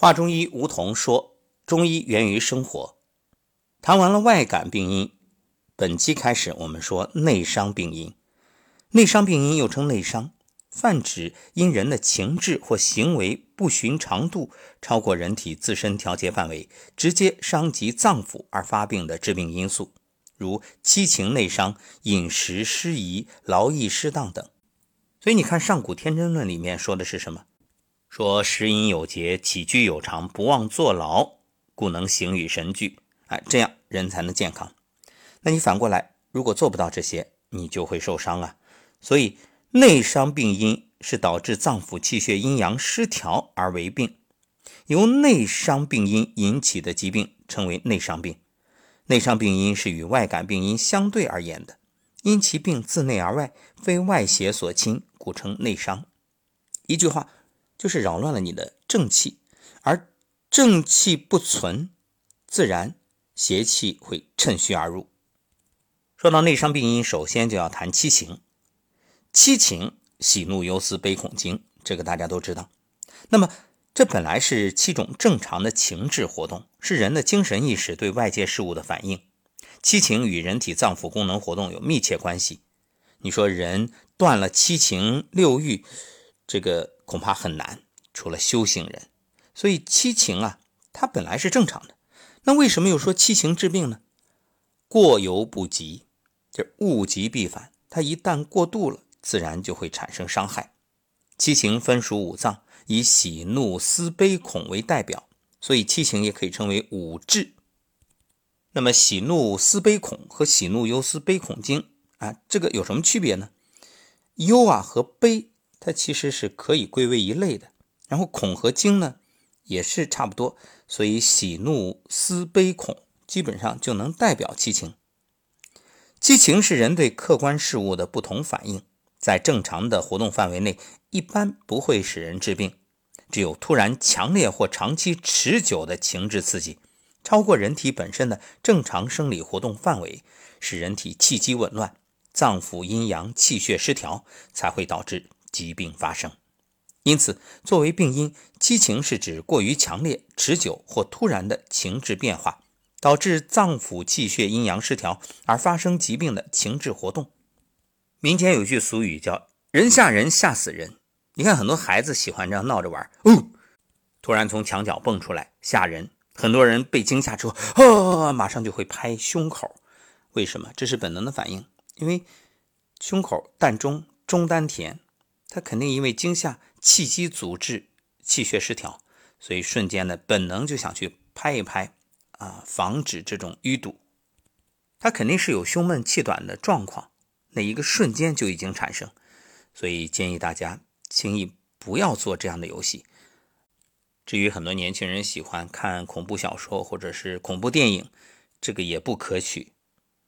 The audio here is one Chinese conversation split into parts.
华中医吴桐说：“中医源于生活。”谈完了外感病因，本期开始我们说内伤病因。内伤病因又称内伤，泛指因人的情志或行为不寻常度，超过人体自身调节范围，直接伤及脏腑而发病的致病因素，如七情内伤、饮食失宜、劳逸失当等。所以你看《上古天真论》里面说的是什么？说食饮有节，起居有常，不忘坐牢，故能形与神俱。哎，这样人才能健康。那你反过来，如果做不到这些，你就会受伤啊。所以内伤病因是导致脏腑气血阴阳失调而为病，由内伤病因引起的疾病称为内伤病。内伤病因是与外感病因相对而言的，因其病自内而外，非外邪所侵，故称内伤。一句话。就是扰乱了你的正气，而正气不存，自然邪气会趁虚而入。说到内伤病因，首先就要谈七情。七情：喜怒忧思悲恐惊，这个大家都知道。那么，这本来是七种正常的情志活动，是人的精神意识对外界事物的反应。七情与人体脏腑功能活动有密切关系。你说人断了七情六欲，这个。恐怕很难，除了修行人。所以七情啊，它本来是正常的。那为什么又说七情治病呢？过犹不及，就物极必反。它一旦过度了，自然就会产生伤害。七情分属五脏，以喜怒思悲恐为代表，所以七情也可以称为五志。那么喜怒思悲恐和喜怒忧思悲恐惊啊，这个有什么区别呢？忧啊和悲。它其实是可以归为一类的，然后恐和惊呢也是差不多，所以喜怒思悲恐基本上就能代表七情。七情是人对客观事物的不同反应，在正常的活动范围内一般不会使人致病，只有突然强烈或长期持久的情志刺激，超过人体本身的正常生理活动范围，使人体气机紊乱，脏腑阴阳气血失调，才会导致。疾病发生，因此作为病因，七情是指过于强烈、持久或突然的情志变化，导致脏腑气血阴阳失调而发生疾病的情志活动。民间有句俗语叫“人吓人吓死人”，你看很多孩子喜欢这样闹着玩，哦，突然从墙角蹦出来吓人，很多人被惊吓之后，啊，马上就会拍胸口，为什么？这是本能的反应，因为胸口膻中中丹田。他肯定因为惊吓，气机阻滞，气血失调，所以瞬间的本能就想去拍一拍，啊，防止这种淤堵。他肯定是有胸闷气短的状况，那一个瞬间就已经产生，所以建议大家轻易不要做这样的游戏。至于很多年轻人喜欢看恐怖小说或者是恐怖电影，这个也不可取。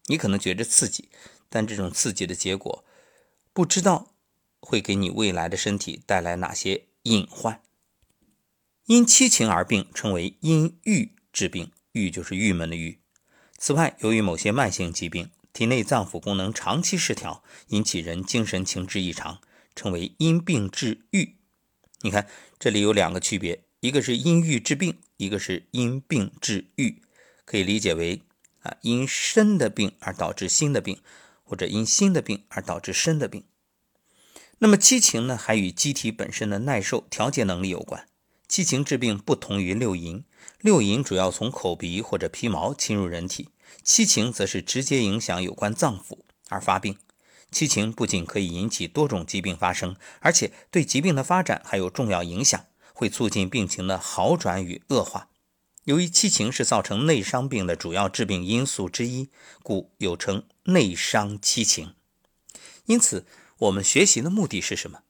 你可能觉得刺激，但这种刺激的结果不知道。会给你未来的身体带来哪些隐患？因七情而病，称为因郁治病，郁就是郁闷的郁。此外，由于某些慢性疾病，体内脏腑功能长期失调，引起人精神情志异常，称为因病治郁。你看，这里有两个区别，一个是因郁治病，一个是因病治郁，可以理解为啊，因身的病而导致心的病，或者因心的病而导致身的病。那么七情呢，还与机体本身的耐受调节能力有关。七情治病不同于六淫，六淫主要从口鼻或者皮毛侵入人体，七情则是直接影响有关脏腑而发病。七情不仅可以引起多种疾病发生，而且对疾病的发展还有重要影响，会促进病情的好转与恶化。由于七情是造成内伤病的主要致病因素之一，故又称内伤七情。因此。我们学习的目的是什么？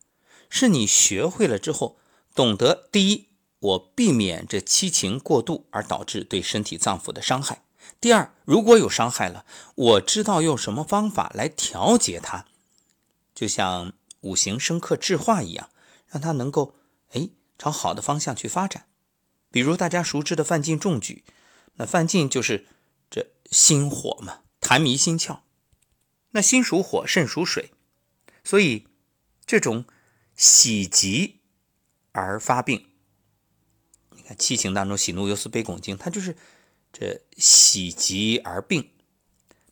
是你学会了之后，懂得第一，我避免这七情过度而导致对身体脏腑的伤害；第二，如果有伤害了，我知道用什么方法来调节它，就像五行生克制化一样，让它能够哎朝好的方向去发展。比如大家熟知的范进中举，那范进就是这心火嘛，痰迷心窍。那心属火，肾属水。所以，这种喜极而发病，你看七情当中，喜怒忧思悲恐惊，它就是这喜极而病。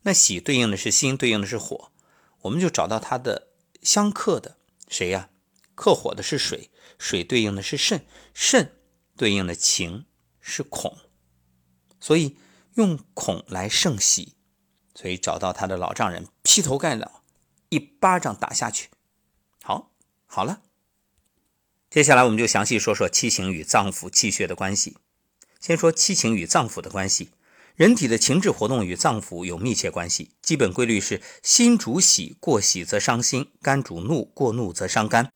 那喜对应的是心，对应的是火，我们就找到它的相克的谁呀？克火的是水，水对应的是肾，肾对应的情是恐，所以用恐来胜喜，所以找到他的老丈人，劈头盖脑一巴掌打下去。好，好了。接下来我们就详细说说七情与脏腑气血的关系。先说七情与脏腑的关系。人体的情志活动与脏腑有密切关系，基本规律是：心主喜，过喜则伤心；肝主怒，过怒则伤肝；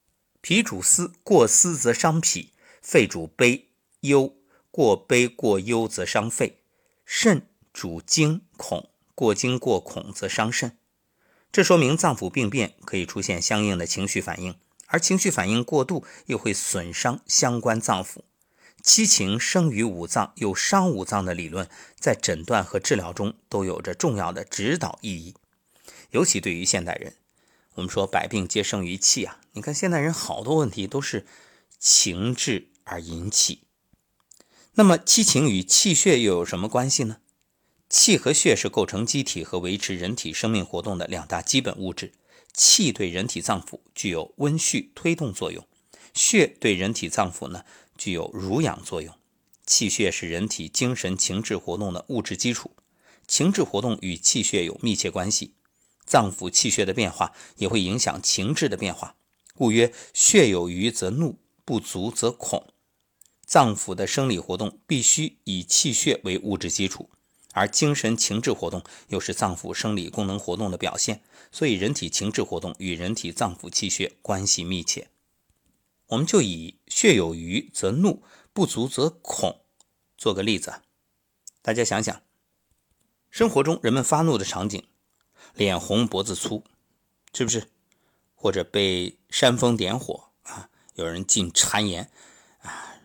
脾主思，过思则伤脾；肺主悲忧，过悲过忧则伤肺；肾主惊恐，过惊过恐则伤肾。这说明脏腑病变可以出现相应的情绪反应。而情绪反应过度又会损伤相关脏腑，七情生于五脏又伤五脏的理论，在诊断和治疗中都有着重要的指导意义。尤其对于现代人，我们说百病皆生于气啊！你看现代人好多问题都是情志而引起。那么七情与气血又有什么关系呢？气和血是构成机体和维持人体生命活动的两大基本物质。气对人体脏腑具有温煦推动作用，血对人体脏腑呢具有濡养作用。气血是人体精神情志活动的物质基础，情志活动与气血有密切关系，脏腑气血的变化也会影响情志的变化。故曰：血有余则怒，不足则恐。脏腑的生理活动必须以气血为物质基础。而精神情志活动又是脏腑生理功能活动的表现，所以人体情志活动与人体脏腑气血关系密切。我们就以血有余则怒，不足则恐做个例子，大家想想，生活中人们发怒的场景，脸红脖子粗，是不是？或者被煽风点火啊，有人进谗言啊，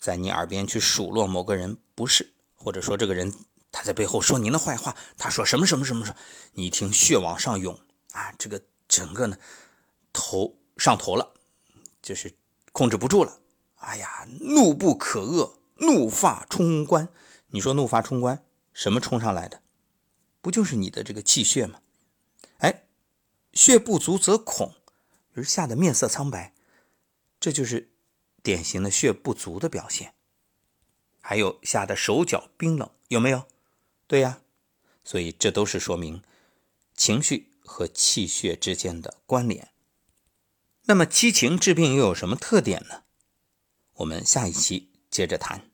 在你耳边去数落某个人不是，或者说这个人。他在背后说您的坏话，他说什么什么什么什么，你一听血往上涌啊，这个整个呢头上头了，就是控制不住了。哎呀，怒不可遏，怒发冲冠。你说怒发冲冠，什么冲上来的？不就是你的这个气血吗？哎，血不足则恐，就是吓得面色苍白，这就是典型的血不足的表现。还有吓得手脚冰冷，有没有？对呀，所以这都是说明情绪和气血之间的关联。那么七情治病又有什么特点呢？我们下一期接着谈。